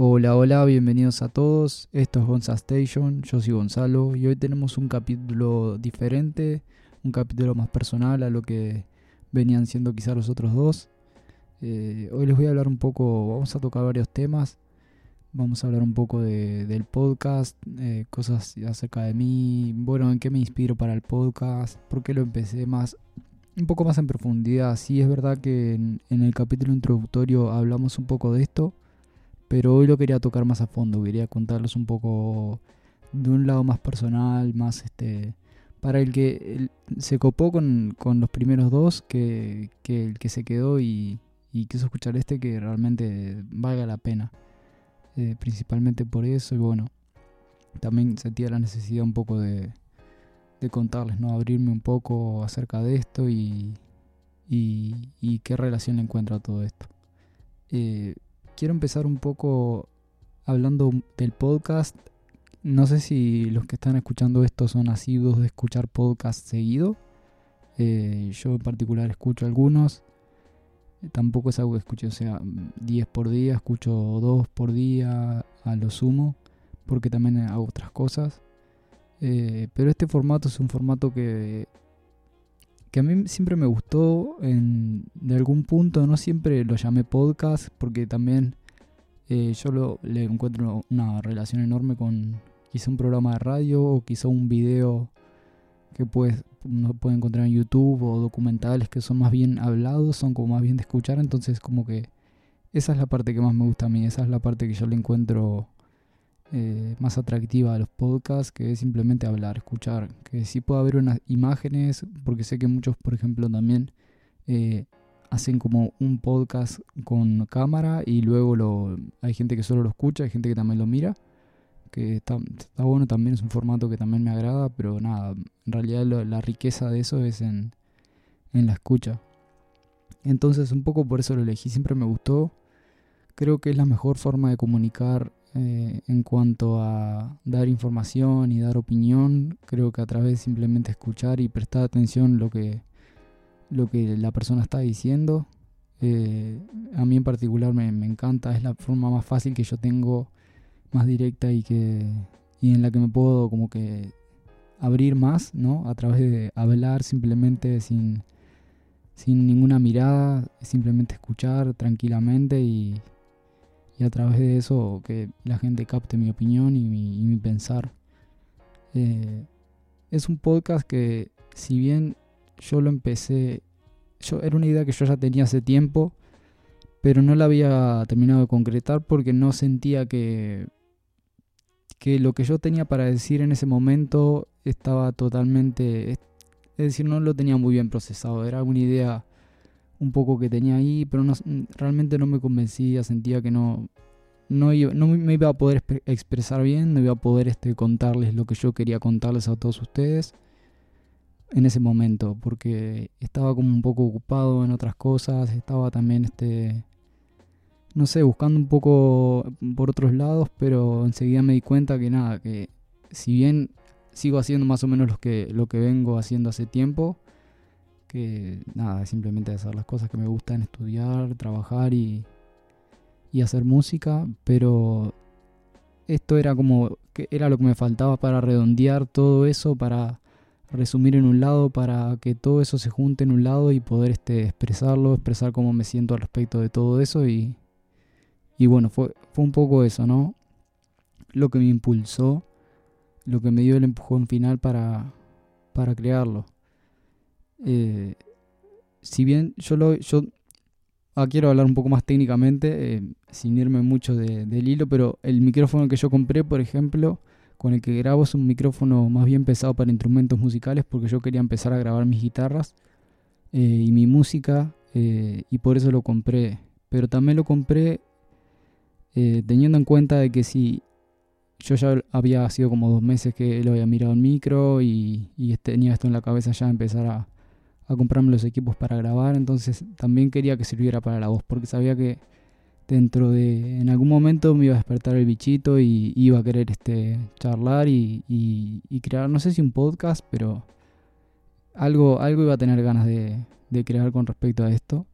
Hola, hola, bienvenidos a todos. Esto es Gonza Station, yo soy Gonzalo y hoy tenemos un capítulo diferente, un capítulo más personal a lo que venían siendo quizás los otros dos. Eh, hoy les voy a hablar un poco, vamos a tocar varios temas, vamos a hablar un poco del podcast, eh, cosas acerca de mí, bueno, en qué me inspiro para el podcast, por qué lo empecé más, un poco más en profundidad. Sí es verdad que en el capítulo introductorio hablamos un poco de esto pero hoy lo quería tocar más a fondo, quería contarles un poco de un lado más personal, más este para el que se copó con, los primeros dos, que, el que se quedó y, quiso escuchar este que realmente valga la pena. Eh, principalmente por eso y bueno, también sentía la necesidad un poco de, de contarles, ¿no? Abrirme un poco acerca de esto y, y, qué relación le encuentro a todo esto. Eh, quiero empezar un poco hablando del podcast. No sé si los que están escuchando esto son asiduos de escuchar podcast seguido. Eh, yo en particular escucho algunos. Tampoco es algo que escuche, o sea, 10 por día, escucho 2 por día a lo sumo, porque también hago otras cosas. Eh, pero este formato es un formato que, que a mí siempre me gustó en, de algún punto, no siempre lo llamé podcast, porque también eh, yo lo, le encuentro una relación enorme con quizá un programa de radio o quizá un video que puedes, uno puede encontrar en YouTube o documentales que son más bien hablados, son como más bien de escuchar, entonces como que esa es la parte que más me gusta a mí, esa es la parte que yo le encuentro eh, más atractiva a los podcasts, que es simplemente hablar, escuchar, que sí puede haber unas imágenes, porque sé que muchos, por ejemplo, también eh, hacen como un podcast con cámara y luego lo, hay gente que solo lo escucha, hay gente que también lo mira, que está, está bueno, también es un formato que también me agrada, pero nada, en realidad la riqueza de eso es en, en la escucha. Entonces un poco por eso lo elegí, siempre me gustó, creo que es la mejor forma de comunicar eh, en cuanto a dar información y dar opinión. Creo que a través de simplemente escuchar y prestar atención lo que, lo que la persona está diciendo. Eh, a mí en particular me, encanta, es la forma más fácil que yo tengo, más directa y que y en la que me puedo como que abrir más, ¿no? A través de hablar simplemente sin, sin ninguna mirada, simplemente escuchar tranquilamente y, y a través de eso que la gente capte mi opinión y mi, pensar. Eh, es un podcast que si bien yo lo empecé, yo era una idea que yo ya tenía hace tiempo, pero no la había terminado de concretar porque no sentía que, que lo que yo tenía para decir en ese momento estaba totalmente, es decir, no lo tenía muy bien procesado, era una idea un poco que tenía ahí, pero no, realmente no me convencía, sentía que no, no, no me iba a poder expresar bien, no iba a poder este, contarles lo que yo quería contarles a todos ustedes en ese momento, porque estaba como un poco ocupado en otras cosas, estaba también, este, no sé, buscando un poco por otros lados, pero enseguida me di cuenta que nada, que si bien sigo haciendo más o menos lo que, lo que vengo haciendo hace tiempo, que nada, simplemente hacer las cosas que me gustan, estudiar, trabajar y, y hacer música, pero esto era como que era lo que me faltaba para redondear todo eso, para resumir en un lado, para que todo eso se junte en un lado y poder este, expresarlo, expresar cómo me siento al respecto de todo eso y, y bueno, fue, fue un poco eso, ¿no? Lo que me impulsó, lo que me dio el empujón final para, para crearlo. Eh, si bien yo, lo, yo ah, quiero hablar un poco más técnicamente, eh, sin irme mucho del hilo, pero el micrófono que yo compré, por ejemplo, con el que grabo es un micrófono más bien pesado para instrumentos musicales, porque yo quería empezar a grabar mis guitarras eh, y mi música, y por eso lo compré. Pero también lo compré teniendo en cuenta de que si yo ya había sido como dos meses que lo había mirado el micro y, y tenía esto en la cabeza ya empezar a a comprarme los equipos para grabar, entonces también quería que sirviera para la voz, porque sabía que dentro de, en algún momento me iba a despertar el bichito y iba a querer este, charlar y, y, crear, no sé si un podcast, pero algo, algo iba a tener ganas de, de crear con respecto a esto.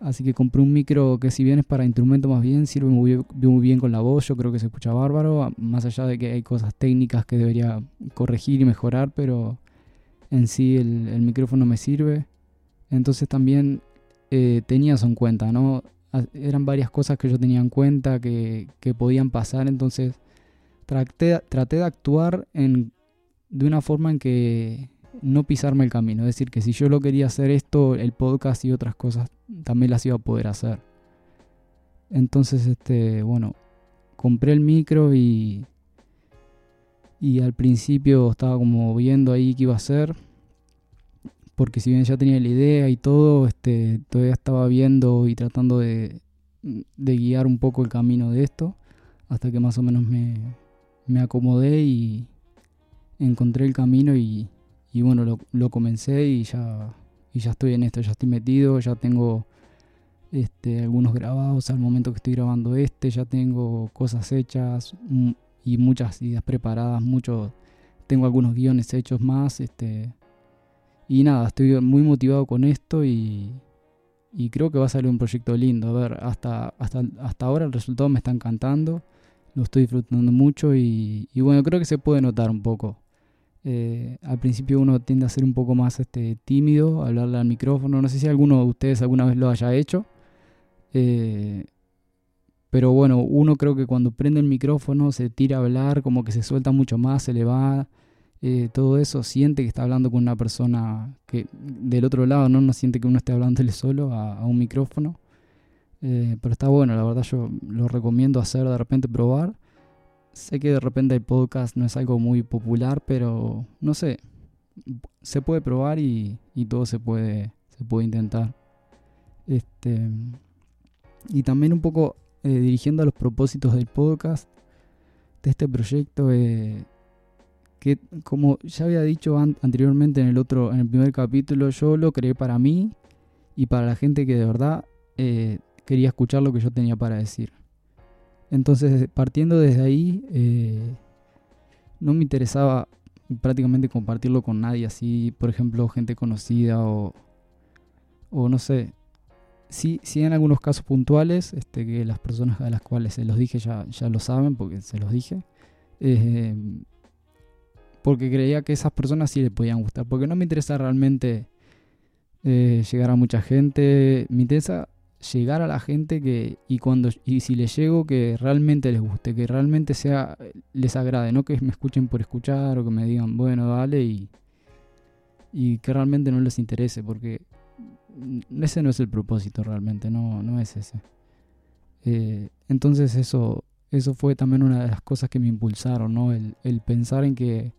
Así que compré un micro que si bien es para instrumento más bien, sirve muy bien, con la voz, yo creo que se escucha bárbaro, más allá de que hay cosas técnicas que debería corregir y mejorar, pero en sí el, micrófono me sirve. Entonces también eh, tenía eso en cuenta, ¿no? Eran varias cosas que yo tenía en cuenta que, podían pasar, entonces traté, de actuar de una forma en que no pisarme el camino. Es decir, que si yo lo quería hacer esto, el podcast y otras cosas también las iba a poder hacer. Entonces, este, bueno, compré el micro y, y al principio estaba como viendo ahí qué iba a hacer. Porque si bien ya tenía la idea y todo, este, todavía estaba viendo y tratando de, de guiar un poco el camino de esto. Hasta que más o menos me, me acomodé y encontré el camino y, y bueno, lo, lo, comencé y ya, y ya estoy en esto, ya estoy metido, ya tengo este, algunos grabados al momento que estoy grabando este, ya tengo cosas hechas y muchas ideas preparadas, muchos, tengo algunos guiones hechos más, este, y nada, estoy muy motivado con esto y, y creo que va a salir un proyecto lindo. A ver, hasta, hasta, hasta ahora el resultado me está encantando, lo estoy disfrutando mucho y, y bueno, creo que se puede notar un poco. Eh, al principio uno tiende a ser un poco más este, tímido, hablarle al micrófono. No sé si alguno de ustedes alguna vez lo haya hecho. Eh, pero bueno, uno creo que cuando prende el micrófono se tira a hablar, como que se suelta mucho más, se le va. Eh, todo eso siente que está hablando con una persona que del otro lado no, no siente que uno esté hablándole solo a, un micrófono. pero está bueno, la verdad yo lo recomiendo hacer de repente probar. Sé que de repente el podcast no es algo muy popular, pero no sé, se puede probar y, todo se puede, se puede intentar. Este, y también un poco eh, dirigiendo a los propósitos del podcast, de este proyecto, eh, que como ya había dicho anteriormente en el otro, en el primer capítulo, yo lo creé para mí y para la gente que de verdad eh, quería escuchar lo que yo tenía para decir. Entonces, partiendo desde ahí, no me interesaba prácticamente compartirlo con nadie, así, por ejemplo, gente conocida o, o no sé. Sí, sí, en algunos casos puntuales, este, que las personas a las cuales se los dije ya, ya lo saben, porque se los dije. Eh, porque creía que esas personas sí le podían gustar. Porque no me interesa realmente eh, llegar a mucha gente. Me interesa llegar a la gente que y cuando y si les llego que realmente les guste, que realmente sea les agrade, no que me escuchen por escuchar o que me digan, bueno, dale y y que realmente no les interese porque ese no es el propósito realmente, no no es ese. Eh, entonces eso eso fue también una de las cosas que me impulsaron, ¿no? El, el pensar en que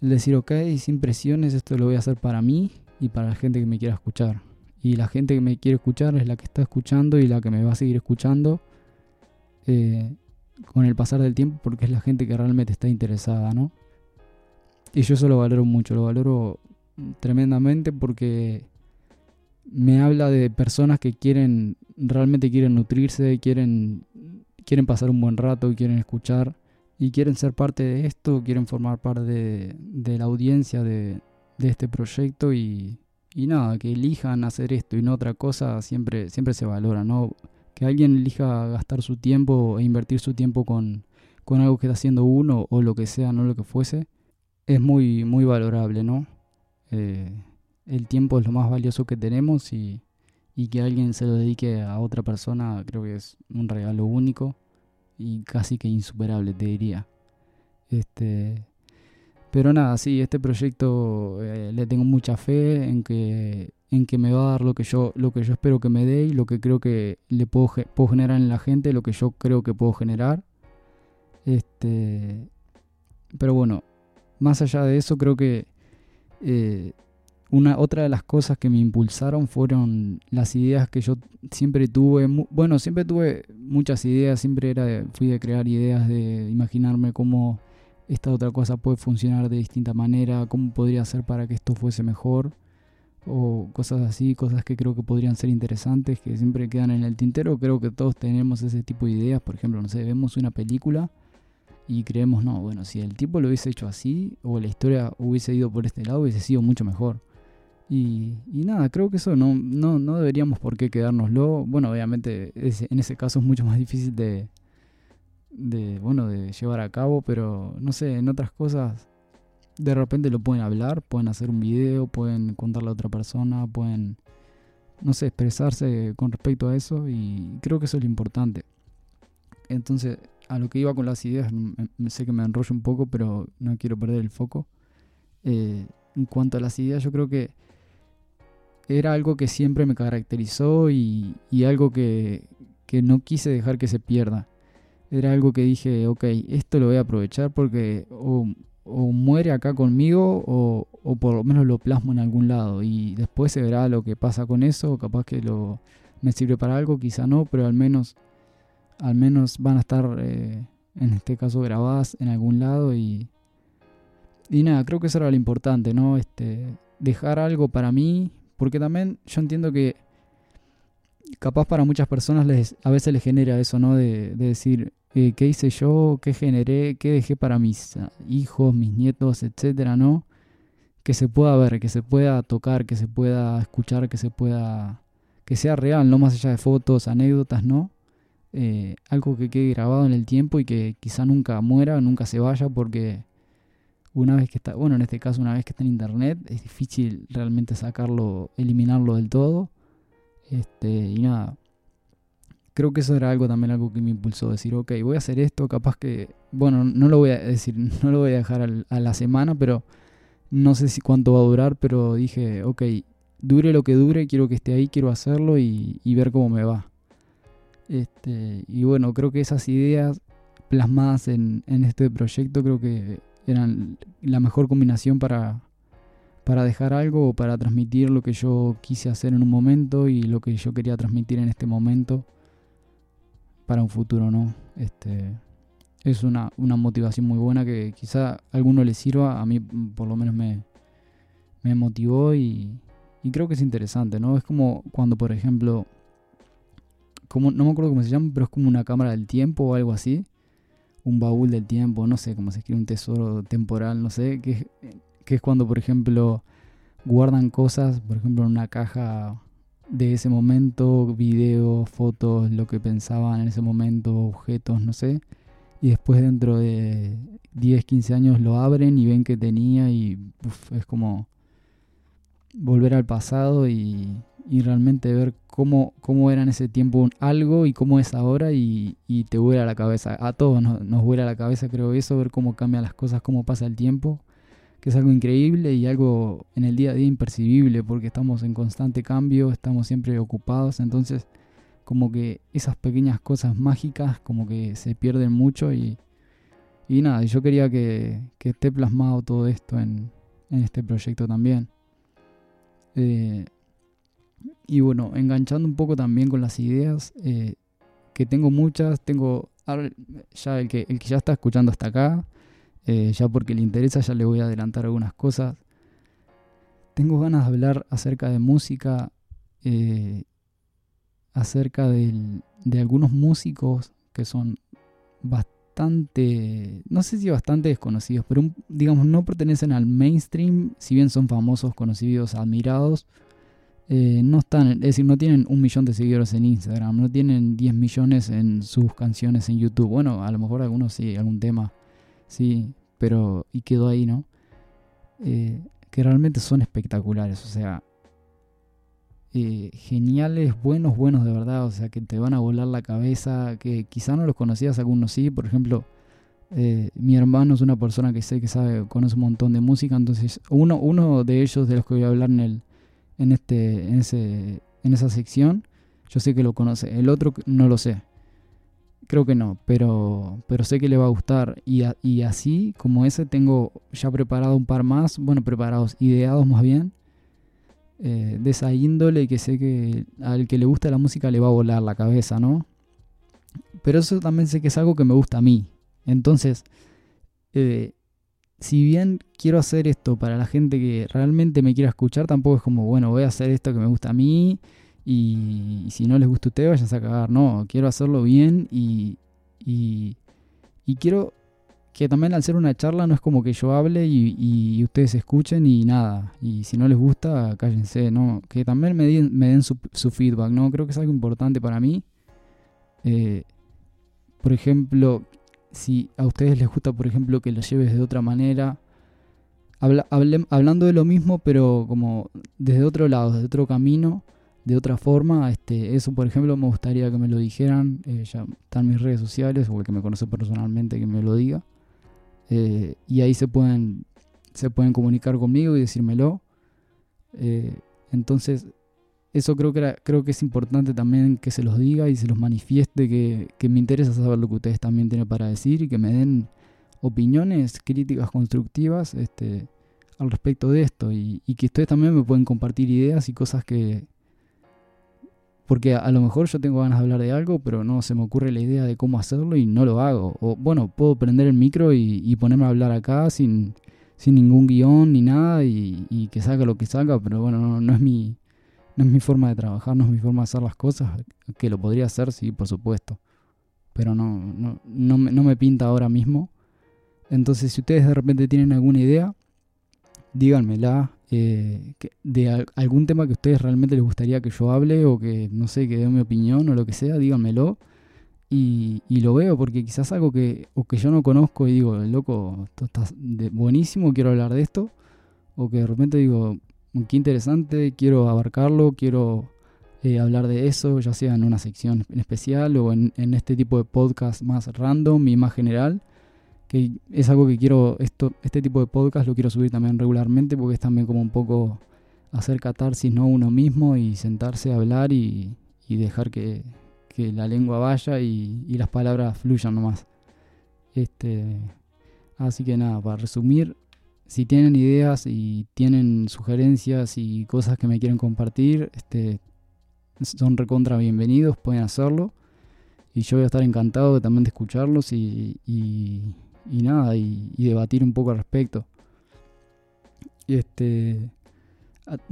el decir, ok, sin presiones, esto lo voy a hacer para mí y para la gente que me quiera escuchar y la gente que me quiere escuchar es la que está escuchando y la que me va a seguir escuchando eh, con el pasar del tiempo porque es la gente que realmente está interesada, ¿no? Y yo eso lo valoro mucho, lo valoro tremendamente porque me habla de personas que quieren, realmente quieren nutrirse, quieren, quieren pasar un buen rato, quieren escuchar y quieren ser parte de esto, quieren formar parte de, la audiencia de, este proyecto y, y nada, que elijan hacer esto y no otra cosa siempre, siempre se valora, ¿no? Que alguien elija gastar su tiempo e invertir su tiempo con, con algo que está haciendo uno o lo que sea, no lo que fuese, es muy, muy valorable, ¿no? Eh, el tiempo es lo más valioso que tenemos y, y que alguien se lo dedique a otra persona creo que es un regalo único y casi que insuperable, te diría. Este, pero nada, sí, este proyecto eh, le tengo mucha fe en que, en que me va a dar lo que yo, lo que yo espero que me dé y lo que creo que le puedo, puedo generar en la gente, lo que yo creo que puedo generar. Este, pero bueno, más allá de eso, creo que eh, una otra de las cosas que me impulsaron fueron las ideas que yo siempre tuve. Bueno, siempre tuve muchas ideas, siempre era fui de crear ideas, de imaginarme cómo esta otra cosa puede funcionar de distinta manera, cómo podría ser para que esto fuese mejor, o cosas así, cosas que creo que podrían ser interesantes, que siempre quedan en el tintero. Creo que todos tenemos ese tipo de ideas, por ejemplo, no sé, vemos una película y creemos, no, bueno, si el tipo lo hubiese hecho así, o la historia hubiese ido por este lado, hubiese sido mucho mejor. Y, nada, creo que eso no, no, no deberíamos por qué quedárnoslo. Bueno, obviamente en ese caso es mucho más difícil de, de, bueno, de llevar a cabo, pero no sé, en otras cosas de repente lo pueden hablar, pueden hacer un video, pueden contarle a otra persona, pueden, no sé, expresarse con respecto a eso y creo que eso es lo importante. Entonces, a lo que iba con las ideas, sé que me enrollo un poco, pero no quiero perder el foco. Eh, en cuanto a las ideas, yo creo que era algo que siempre me caracterizó y, algo que, no quise dejar que se pierda. Era algo que dije, ok, esto lo voy a aprovechar porque o, muere acá conmigo o, o, por lo menos lo plasmo en algún lado y después se verá lo que pasa con eso, capaz que lo, me sirve para algo, quizá no, pero al menos al menos van a estar, eh, en este caso, grabadas en algún lado y, y nada, creo que eso era lo importante, ¿no? Este, dejar algo para mí, porque también yo entiendo que capaz para muchas personas les, a veces les genera eso, ¿no? De, decir, eh, ¿qué hice yo? ¿Qué generé? ¿Qué dejé para mis ah, hijos, mis nietos, etcétera, ¿no? Que se pueda ver, que se pueda tocar, que se pueda escuchar, que se pueda... que sea real, no más allá de fotos, anécdotas, ¿no? Eh, algo que quede grabado en el tiempo y que quizá nunca muera, nunca se vaya, porque una vez que está, bueno, en este caso una vez que está en internet, es difícil realmente sacarlo, eliminarlo del todo. Este, y nada, creo que eso era algo también algo que me impulsó decir, ok, voy a hacer esto, capaz que, bueno, no lo voy a decir, no lo voy a dejar a la semana, pero no sé si cuánto va a durar, pero dije, ok, dure lo que dure, quiero que esté ahí, quiero hacerlo y ver cómo me va. Este, y bueno, creo que esas ideas plasmadas en, este proyecto creo que eran la mejor combinación para, para dejar algo o para transmitir lo que yo quise hacer en un momento y lo que yo quería transmitir en este momento para un futuro, ¿no? Este, es una, una motivación muy buena que quizá a alguno le sirva, a mí por lo menos me, me motivó y, y creo que es interesante, ¿no? Es como cuando, por ejemplo, no me acuerdo cómo se llama, pero es como una cámara del tiempo o algo así. Un baúl del tiempo, no sé cómo se escribe, un tesoro temporal, no sé. Que, que es cuando, por ejemplo, guardan cosas, por ejemplo, en una caja de ese momento, videos, fotos, lo que pensaban en ese momento, objetos, no sé. Y después dentro de 10, 15 años lo abren y ven que tenía y es como volver al pasado y, y realmente ver cómo, cómo era en ese tiempo algo y cómo es ahora y, te vuela la cabeza. A todos nos, nos vuela la cabeza, creo eso, ver cómo cambian las cosas, cómo pasa el tiempo, que es algo increíble y algo en el día a día impercibible porque estamos en constante cambio, estamos siempre ocupados, entonces como que esas pequeñas cosas mágicas como que se pierden mucho y, y nada, yo quería que, que esté plasmado todo esto en, en este proyecto también. Eh, y bueno, enganchando un poco también con las ideas, eh, que tengo muchas, tengo ya el que, el que ya está escuchando hasta acá, eh, ya porque le interesa, ya le voy a adelantar algunas cosas. Tengo ganas de hablar acerca de música, eh, acerca de algunos músicos que son bastante, no sé si bastante desconocidos, pero digamos no pertenecen al mainstream, si bien son famosos, conocidos, admirados eh, no están, es decir, no tienen un millón de seguidores en Instagram, no tienen 10 millones en sus canciones en YouTube. Bueno, a lo mejor algunos sí, algún tema, sí, pero y quedó ahí, ¿no? Eh, que realmente son espectaculares, o sea, eh, geniales, buenos, buenos de verdad, o sea, que te van a volar la cabeza, que quizá no los conocías, algunos sí, por ejemplo, mi hermano es una persona que sé que sabe, conoce un montón de música, entonces uno, uno de ellos de los que voy a hablar en el en, este, en, ese, en esa sección, yo sé que lo conoce. El otro no lo sé. Creo que no, pero, pero sé que le va a gustar. Y, así como ese tengo ya preparado un par más, bueno, preparados, ideados más bien, eh, de esa índole que sé que al que le gusta la música le va a volar la cabeza, ¿no? Pero eso también sé que es algo que me gusta a mí. Entonces, eh, si bien quiero hacer esto para la gente que realmente me quiera escuchar, tampoco es como, bueno, voy a hacer esto que me gusta a mí y, si no les gusta a ustedes, vayan a cagar. No, quiero hacerlo bien y, y, quiero que también al ser una charla no es como que yo hable y, ustedes escuchen y nada. Y si no les gusta, cállense, ¿no? Que también me den, me den su, feedback, ¿no? Creo que es algo importante para mí. Eh, por ejemplo, si a ustedes les gusta, por ejemplo, que lo lleves de otra manera. hablando de lo mismo, pero como desde otro lado, desde otro camino, de otra forma. Este, eso, por ejemplo, me gustaría que me lo dijeran. Eh, ya están mis redes sociales o el que me conoce personalmente que me lo diga. Eh, y ahí se pueden, se pueden comunicar conmigo y decírmelo. Eh, entonces, eso creo que, creo que es importante también que se los diga y se los manifieste, que, me interesa saber lo que ustedes también tienen para decir y que me den opiniones, críticas constructivas este, al respecto de esto y, y, que ustedes también me pueden compartir ideas y cosas que, porque a, lo mejor yo tengo ganas de hablar de algo, pero no se me ocurre la idea de cómo hacerlo y no lo hago. O bueno, puedo prender el micro y, ponerme a hablar acá sin, sin ningún guion ni nada y, que salga lo que salga, pero bueno, no, es mi, no es mi forma de trabajar, no es mi forma de hacer las cosas, que lo podría hacer, sí, por supuesto. Pero no, no, no, me, no me pinta ahora mismo. Entonces, si ustedes de repente tienen alguna idea, díganmela, eh, de algún tema que a ustedes realmente les gustaría que yo hable o que, no sé, que dé mi opinión o lo que sea, díganmelo. Y, lo veo porque quizás algo que, o que yo no conozco y digo, loco, esto está buenísimo, quiero hablar de esto. O que de repente digo, qué interesante, quiero abarcarlo, quiero eh, hablar de eso, ya sea en una sección en especial o en, en este tipo de podcast más random y más general que es algo que quiero, esto, este tipo de podcast lo quiero subir también regularmente porque es también como un poco hacer catarsis, ¿no? Uno mismo y sentarse a hablar y, dejar que, la lengua vaya y, las palabras fluyan nomás. Este, así que nada, para resumir, si tienen ideas y tienen sugerencias y cosas que me quieren compartir, este, son recontra bienvenidos, pueden hacerlo. Y yo voy a estar encantado también de escucharlos y, y nada, y, debatir un poco al respecto. Este,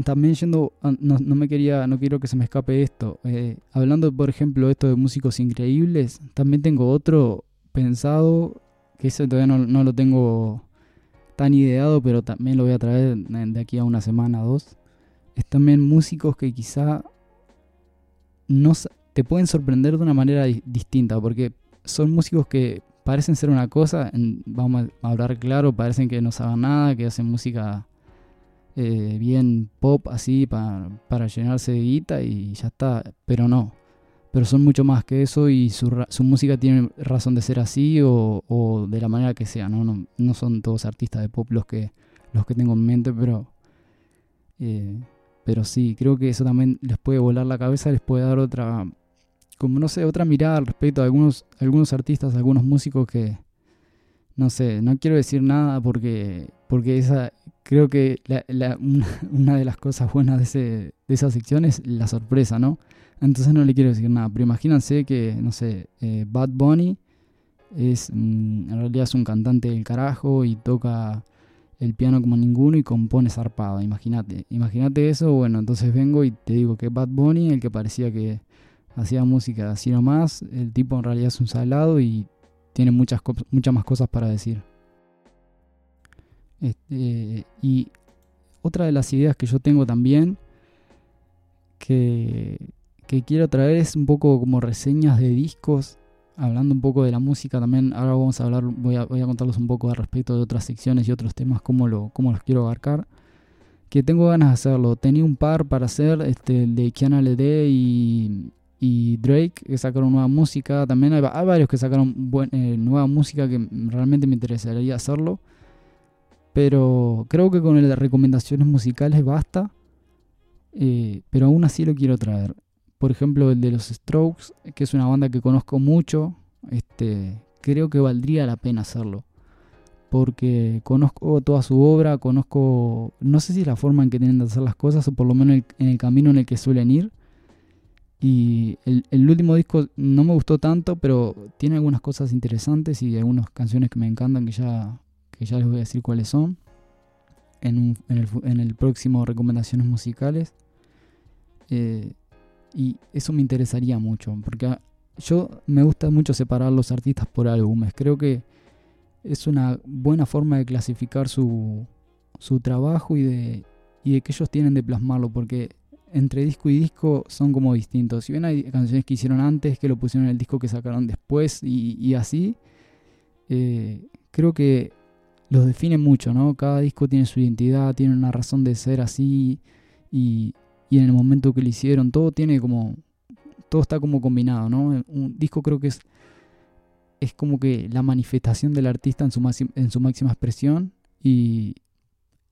también yendo, no, me quería, no quiero que se me escape esto. Eh, hablando, por ejemplo, esto de músicos increíbles, también tengo otro pensado, que ese todavía no, lo tengo tan ideado, pero también lo voy a traer de aquí a una semana o dos. Es también músicos que quizá no te pueden sorprender de una manera distinta, porque son músicos que parecen ser una cosa, vamos a hablar claro, parecen que no saben nada, que hacen música eh, bien pop así para llenarse de guita y ya está, pero no. Pero son mucho más que eso y su, música tiene razón de ser así o, de la manera que sea, ¿no? ¿no? son todos artistas de pop los que, los que tengo en mente, pero, eh, pero sí, creo que eso también les puede volar la cabeza, les puede dar otra, como no sé, otra mirada al respecto a algunos, algunos artistas, algunos músicos que, no sé, no quiero decir nada porque, porque esa, creo que una, de las cosas buenas de, ese, de esa sección es la sorpresa, ¿no? Entonces no le quiero decir nada, pero imagínense que, no sé, eh, Bad Bunny es, mm, en realidad es un cantante del carajo y toca el piano como ninguno y compone zarpado, imagínate, imagínate eso, bueno, entonces vengo y te digo que Bad Bunny, el que parecía que hacía música así nomás. El tipo en realidad es un salado y tiene muchas, muchas más cosas para decir. Este, y otra de las ideas que yo tengo también, que, que quiero traer es un poco como reseñas de discos, hablando un poco de la música también. Ahora vamos a hablar, voy a, voy a contarles un poco al respecto de otras secciones y otros temas, cómo, lo, cómo los quiero abarcar. Que tengo ganas de hacerlo. Tenía un par para hacer, este, el de Kiana Lede y, y Drake que sacaron nueva música. También hay, varios que sacaron eh, nueva música que realmente me interesaría hacerlo. Pero creo que con el de recomendaciones musicales basta. Eh, pero aún así lo quiero traer. Por ejemplo, el de los Strokes, que es una banda que conozco mucho. Este, creo que valdría la pena hacerlo. Porque conozco toda su obra, conozco, no sé si la forma en que tienen de hacer las cosas o por lo menos en el camino en el que suelen ir y el, último disco no me gustó tanto, pero tiene algunas cosas interesantes y algunas canciones que me encantan que ya, que ya les voy a decir cuáles son en, el, próximo Recomendaciones Musicales. Eh, y eso me interesaría mucho, porque yo me gusta mucho separar los artistas por álbumes. Creo que es una buena forma de clasificar su, su trabajo y de, y de que ellos tienen de plasmarlo, porque entre disco y disco son como distintos. Si bien hay canciones que hicieron antes, que lo pusieron en el disco que sacaron después y, así, eh, creo que los define mucho, ¿no? Cada disco tiene su identidad, tiene una razón de ser así y, y en el momento que lo hicieron, todo tiene como, todo está como combinado, ¿no? Un disco creo que es, es como que la manifestación del artista en su, en su máxima expresión y,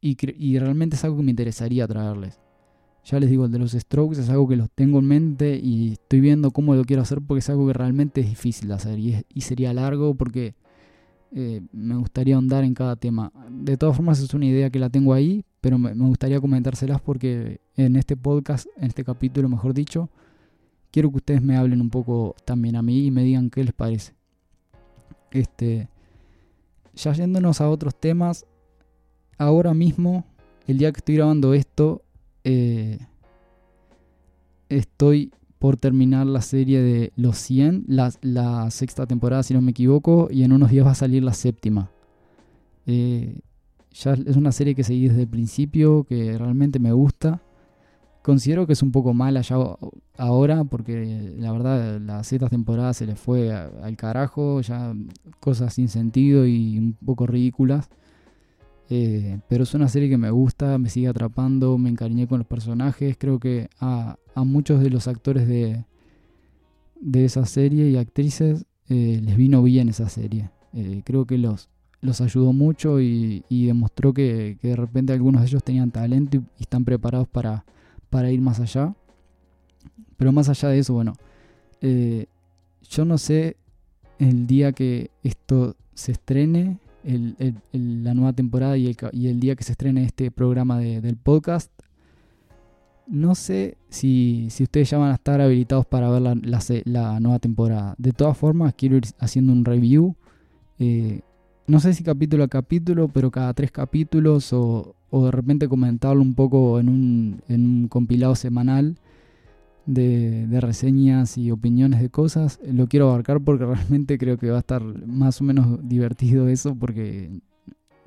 y, y realmente es algo que me interesaría traerles. Ya les digo, el de los strokes es algo que los tengo en mente y estoy viendo cómo lo quiero hacer porque es algo que realmente es difícil de hacer y, sería largo porque eh, me gustaría ahondar en cada tema. De todas formas es una idea que la tengo ahí, pero me, gustaría comentárselas porque en este podcast, en este capítulo mejor dicho, quiero que ustedes me hablen un poco también a mí y me digan qué les parece. Este, ya yéndonos a otros temas, ahora mismo, el día que estoy grabando esto, eh, estoy por terminar la serie de Los 100, la, sexta temporada si no me equivoco, y en unos días va a salir la séptima. Eh, ya es una serie que seguí desde el principio, que realmente me gusta. Considero que es un poco mala ya ahora, porque la verdad la sexta temporada se le fue al carajo, ya cosas sin sentido y un poco ridículas. Eh, pero es una serie que me gusta, me sigue atrapando, me encariñé con los personajes. Creo que a, muchos de los actores de, de esa serie y actrices eh, les vino bien esa serie. Eh, creo que los, los ayudó mucho y, demostró que, de repente algunos de ellos tenían talento y, están preparados para, ir más allá. Pero más allá de eso, bueno, yo no sé el día que esto se estrene, la nueva temporada y el, día que se estrene este programa del podcast. No sé si, ustedes ya van a estar habilitados para ver la, nueva temporada. De todas formas, quiero ir haciendo un review. Eh, no sé si capítulo a capítulo, pero cada tres capítulos o, de repente comentarlo un poco en un, en un compilado semanal de, reseñas y opiniones de cosas. Lo quiero abarcar porque realmente creo que va a estar más o menos divertido eso porque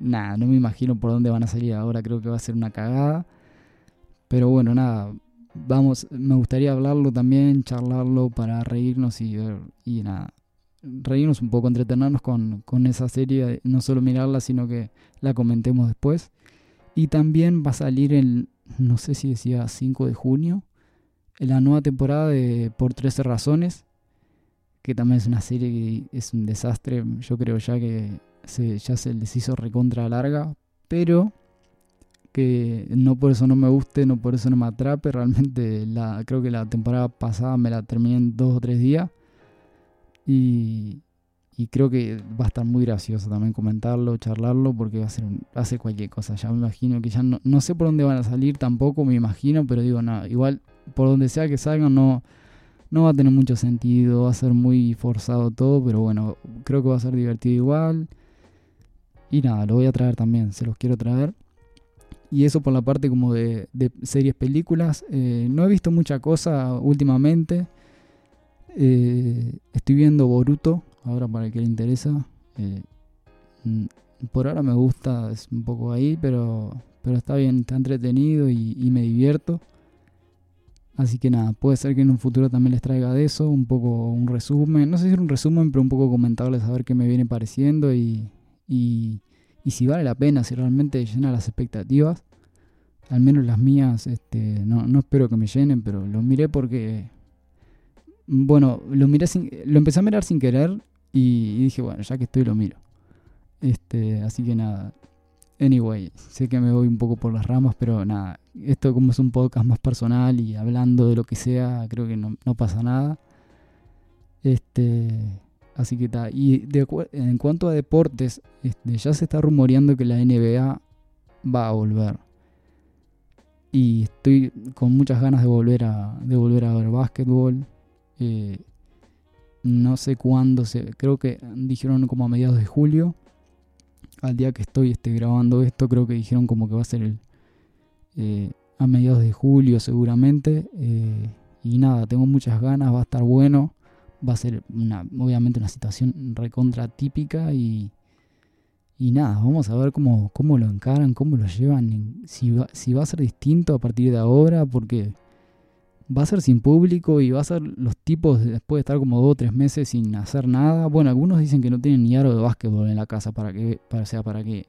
nada, no me imagino por dónde van a salir ahora, creo que va a ser una cagada. Pero bueno, nada, vamos, me gustaría hablarlo también, charlarlo para reírnos y y nada, reírnos un poco, entretenernos con, con esa serie, no solo mirarla, sino que la comentemos después. Y también va a salir el, no sé si decía 5 de junio, la nueva temporada de Por 13 Razones, que también es una serie que es un desastre. Yo creo ya que se, ya se les hizo recontra larga, pero que no por eso no me guste, no por eso no me atrape. Realmente la, creo que la temporada pasada me la terminé en dos o tres días. Y, creo que va a estar muy gracioso también comentarlo, charlarlo, porque va a ser hace cualquier cosa. Ya me imagino que ya no, no sé por dónde van a salir tampoco, me imagino, pero digo, nada, igual por donde sea que salgan no, no va a tener mucho sentido, va a ser muy forzado todo, pero bueno, creo que va a ser divertido igual. Y nada, lo voy a traer también, se los quiero traer. Y eso por la parte como de, series, películas. Eh, no he visto mucha cosa últimamente. Eh, estoy viendo Boruto, ahora para el que le interesa. Eh, mm, por ahora me gusta, es un poco ahí, pero, pero está bien, está entretenido y me divierto. Así que nada, puede ser que en un futuro también les traiga de eso, un poco un resumen, no sé si es un resumen, pero un poco comentarles a ver qué me viene pareciendo y, y, si vale la pena, si realmente llena las expectativas. Al menos las mías, este, no, no espero que me llenen, pero lo miré porque, bueno, lo miré sin, lo empecé a mirar sin querer y, dije, bueno, ya que estoy lo miro. Este, así que nada, Anyway, sé que me voy un poco por las ramas, pero nada, esto como es un podcast más personal y hablando de lo que sea, creo que no, pasa nada. Este, así que está. Y en cuanto a deportes, este, ya se está rumoreando que la NBA va a volver. Y estoy con muchas ganas de volver a, de volver a ver básquetbol. Eh, no sé cuándo, se, creo que dijeron como a mediados de julio al día que estoy este, grabando esto, creo que dijeron como que va a ser el, eh, a mediados de julio seguramente. Eh, y nada, tengo muchas ganas, va a estar bueno. Va a ser una, obviamente una situación recontra típica y, Y nada, vamos a ver cómo, cómo lo encaran, cómo lo llevan, si va, si va a ser distinto a partir de ahora, porque va a ser sin público y va a ser los tipos después de estar como dos o tres meses sin hacer nada. Bueno, algunos dicen que no tienen ni aro de básquetbol en la casa para que, para, sea, para que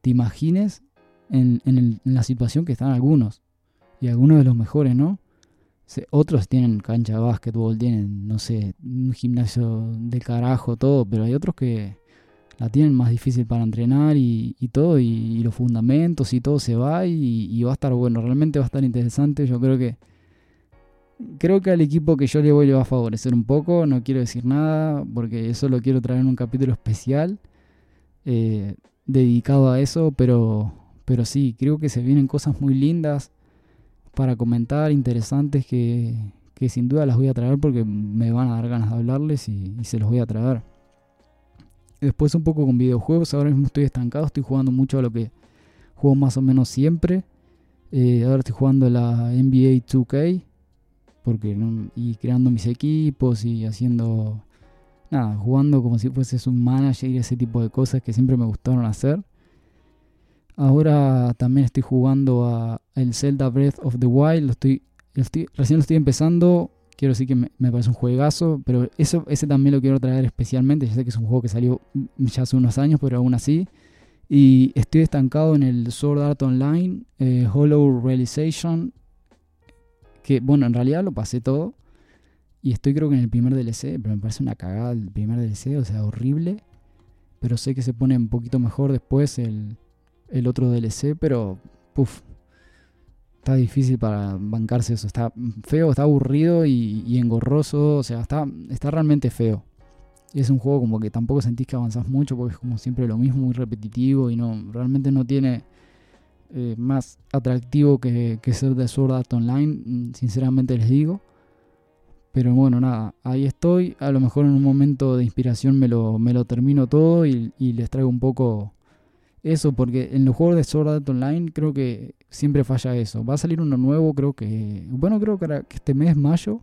te imagines en, en, la situación que están algunos. Y algunos de los mejores, ¿no? otros tienen cancha de básquetbol, tienen, no sé, un gimnasio de carajo, todo, pero hay otros que la tienen más difícil para entrenar y, todo, y, los fundamentos y todo se va y, va a estar bueno, realmente va a estar interesante. Yo creo que creo que al equipo que yo le voy le va a favorecer un poco, no quiero decir nada, porque eso lo quiero traer en un capítulo especial eh, dedicado a eso, pero, pero sí, creo que se vienen cosas muy lindas para comentar, interesantes, que, que sin duda las voy a traer porque me van a dar ganas de hablarles y se los voy a traer. Después un poco con videojuegos, ahora mismo estoy estancado, estoy jugando mucho a lo que juego más o menos siempre. Eh, ahora estoy jugando la NBA 2K porque y creando mis equipos y haciendo nada, jugando como si fueses un manager y ese tipo de cosas que siempre me gustaron hacer. Ahora también estoy jugando a el Zelda Breath of the Wild, lo estoy, recién lo estoy empezando, quiero decir que me, parece un juegazo, pero eso, ese también lo quiero traer especialmente. Ya sé que es un juego que salió ya hace unos años, pero aún así. Y estoy estancado en el Sword Art Online, eh, Hollow Realization, que bueno, en realidad lo pasé todo. Y estoy creo que en el primer DLC, pero me parece una cagada el primer DLC, o sea, horrible. Pero sé que se pone un poquito mejor después el, el otro DLC, pero puff, está difícil para bancarse eso. Está feo, está aburrido y, engorroso. O sea, está, está realmente feo. es un juego como que tampoco sentís que avanzás mucho porque es como siempre lo mismo, muy repetitivo y no realmente no tiene eh, más atractivo que, ser de Sword Art Online, mm, sinceramente les digo. Pero bueno, nada, ahí estoy. A lo mejor en un momento de inspiración me lo, me lo termino todo y les traigo un poco eso, porque en los juegos de Sword Art Online creo que siempre falla eso. Va a salir uno nuevo, creo que. Bueno, creo que, este mes, mayo.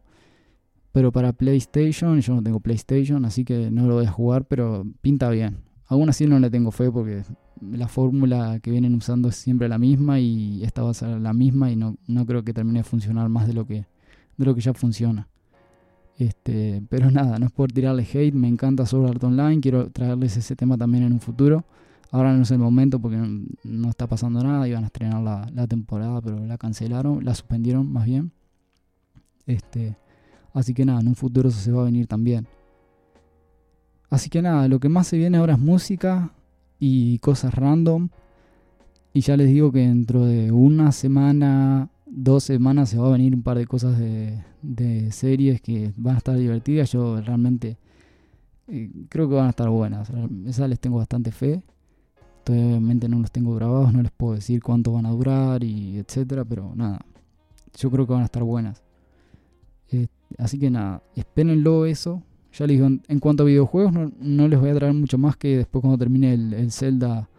Pero para PlayStation, yo no tengo PlayStation, así que no lo voy a jugar, pero pinta bien. Aún así no le tengo fe porque la fórmula que vienen usando es siempre la misma y esta va a ser la misma y no, no creo que termine de funcionar más de lo que, de lo que ya funciona. Este, pero nada, no es por tirarle hate, me encanta Sword Art Online, quiero traerles ese tema también en un futuro. Ahora no es el momento porque no, está pasando nada. Iban a estrenar la, temporada, pero la cancelaron, la suspendieron más bien. Este, así que nada, en un futuro eso se va a venir también. Así que nada, lo que más se viene ahora es música y cosas random. Y ya les digo que dentro de una semana, dos semanas se va a venir un par de cosas de, series que van a estar divertidas. Yo realmente eh, creo que van a estar buenas. Esas les tengo bastante fe obviamente no los tengo grabados, no les puedo decir cuánto van a durar y etcétera, pero nada, yo creo que van a estar buenas. Eh, así que nada, espérenlo eso. Ya les digo, en, cuanto a videojuegos, no, les voy a traer mucho más que después cuando termine el, Zelda,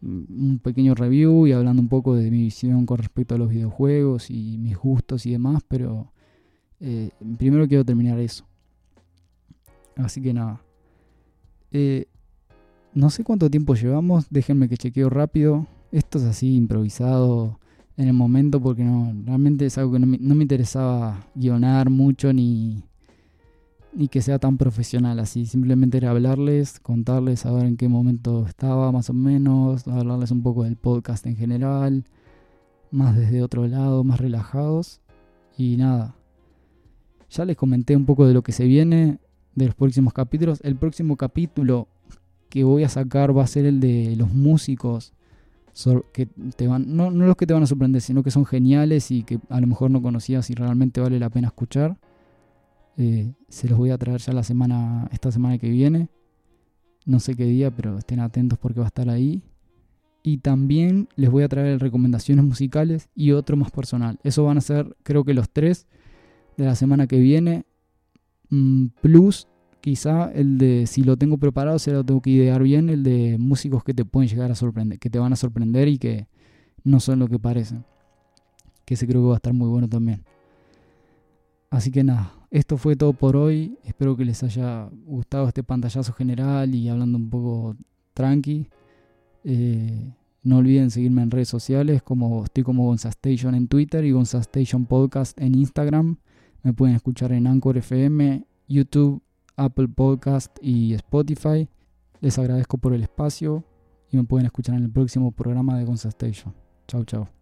mm, un pequeño review y hablando un poco de mi visión con respecto a los videojuegos y mis gustos y demás, pero eh, primero quiero terminar eso. Así que nada. Eh, no sé cuánto tiempo llevamos, déjenme que chequeo rápido. Esto es así, improvisado en el momento porque no, realmente es algo que no me, interesaba guionar mucho ni, ni que sea tan profesional así. Simplemente era hablarles, contarles, saber en qué momento estaba más o menos, hablarles un poco del podcast en general, más desde otro lado, más relajados. Y nada, ya les comenté un poco de lo que se viene de los próximos capítulos. El próximo capítulo que voy a sacar va a ser el de los músicos que te van, no, no, los que te van a sorprender, sino que son geniales y que a lo mejor no conocías y realmente vale la pena escuchar. Eh, se los voy a traer ya la semana, esta semana que viene. No sé qué día, pero estén atentos porque va a estar ahí. Y también les voy a traer recomendaciones musicales y otro más personal. Eso van a ser, creo que los tres de la semana que viene. Mm, plus quizá el de, si lo tengo preparado, se lo tengo que idear bien, el de músicos que te pueden llegar a sorprender, que te van a sorprender y que no son lo que parecen. Que ese creo que va a estar muy bueno también. Así que nada, esto fue todo por hoy. Espero que les haya gustado este pantallazo general y hablando un poco tranqui. Eh, no olviden seguirme en redes sociales, como estoy como Gonza Station en Twitter y Gonza Station Podcast en Instagram. Me pueden escuchar en Anchor FM, YouTube, Apple Podcast y Spotify. Les agradezco por el espacio y me pueden escuchar en el próximo programa de Gonza Station. Chau, chau.